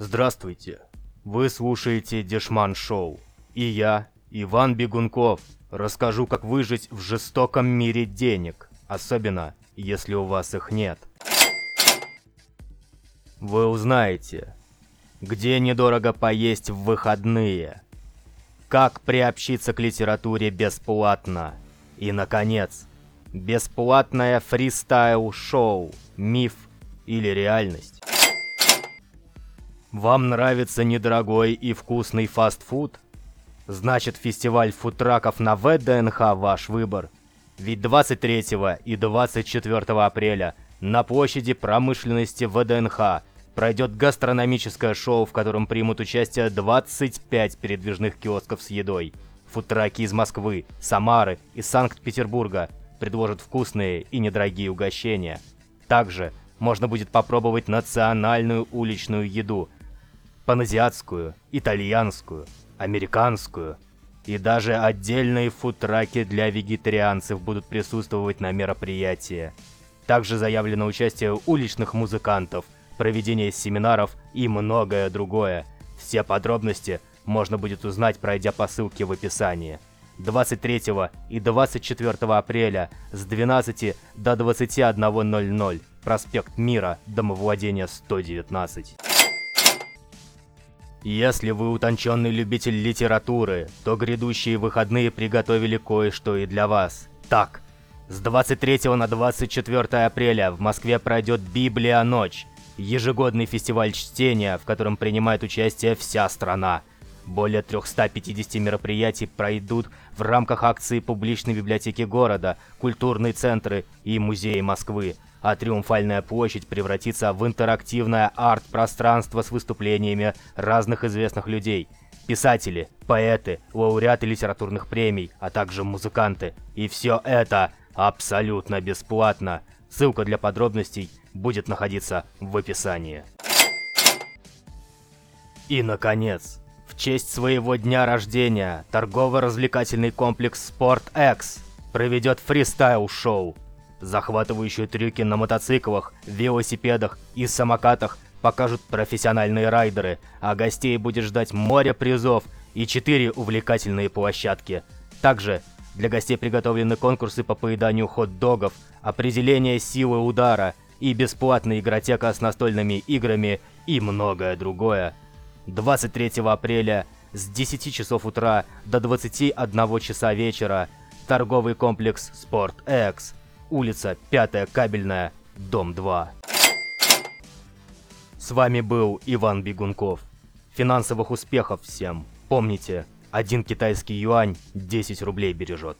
Здравствуйте. Вы слушаете Дешман Шоу. И я, Иван Бегунков, расскажу, как выжить в жестоком мире денег, особенно если у вас их нет. Вы узнаете, где недорого поесть в выходные, как приобщиться к литературе бесплатно и, наконец, бесплатное фристайл-шоу «Миф или реальность». Вам нравится недорогой и вкусный фастфуд? Значит, фестиваль фудтраков на ВДНХ ваш выбор. Ведь 23 и 24 апреля на площади промышленности ВДНХ пройдет гастрономическое шоу, в котором примут участие 25 передвижных киосков с едой. Фудтраки из Москвы, Самары и Санкт-Петербурга предложат вкусные и недорогие угощения. Также можно будет попробовать национальную уличную еду – паназиатскую, итальянскую, американскую. И даже отдельные фудтраки для вегетарианцев будут присутствовать на мероприятии. Также заявлено участие уличных музыкантов, проведение семинаров и многое другое. Все подробности можно будет узнать, пройдя по ссылке в описании. 23 и 24 апреля с 12 до 21.00. Проспект Мира, домовладение 119. Если вы утонченный любитель литературы, то грядущие выходные приготовили кое-что и для вас. Так, с 23 на 24 апреля в Москве пройдет Библия Ночь, ежегодный фестиваль чтения, в котором принимает участие вся страна. Более 350 мероприятий пройдут в рамках акции публичной библиотеки города, культурные центры и музеи Москвы а Триумфальная площадь превратится в интерактивное арт-пространство с выступлениями разных известных людей. Писатели, поэты, лауреаты литературных премий, а также музыканты. И все это абсолютно бесплатно. Ссылка для подробностей будет находиться в описании. И, наконец, в честь своего дня рождения торгово-развлекательный комплекс SportX проведет фристайл-шоу Захватывающие трюки на мотоциклах, велосипедах и самокатах покажут профессиональные райдеры, а гостей будет ждать море призов и четыре увлекательные площадки. Также для гостей приготовлены конкурсы по поеданию хот-догов, определение силы удара и бесплатная игротека с настольными играми и многое другое. 23 апреля с 10 часов утра до 21 часа вечера торговый комплекс X улица 5 Кабельная, дом 2. С вами был Иван Бегунков. Финансовых успехов всем. Помните, один китайский юань 10 рублей бережет.